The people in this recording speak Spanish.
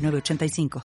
985.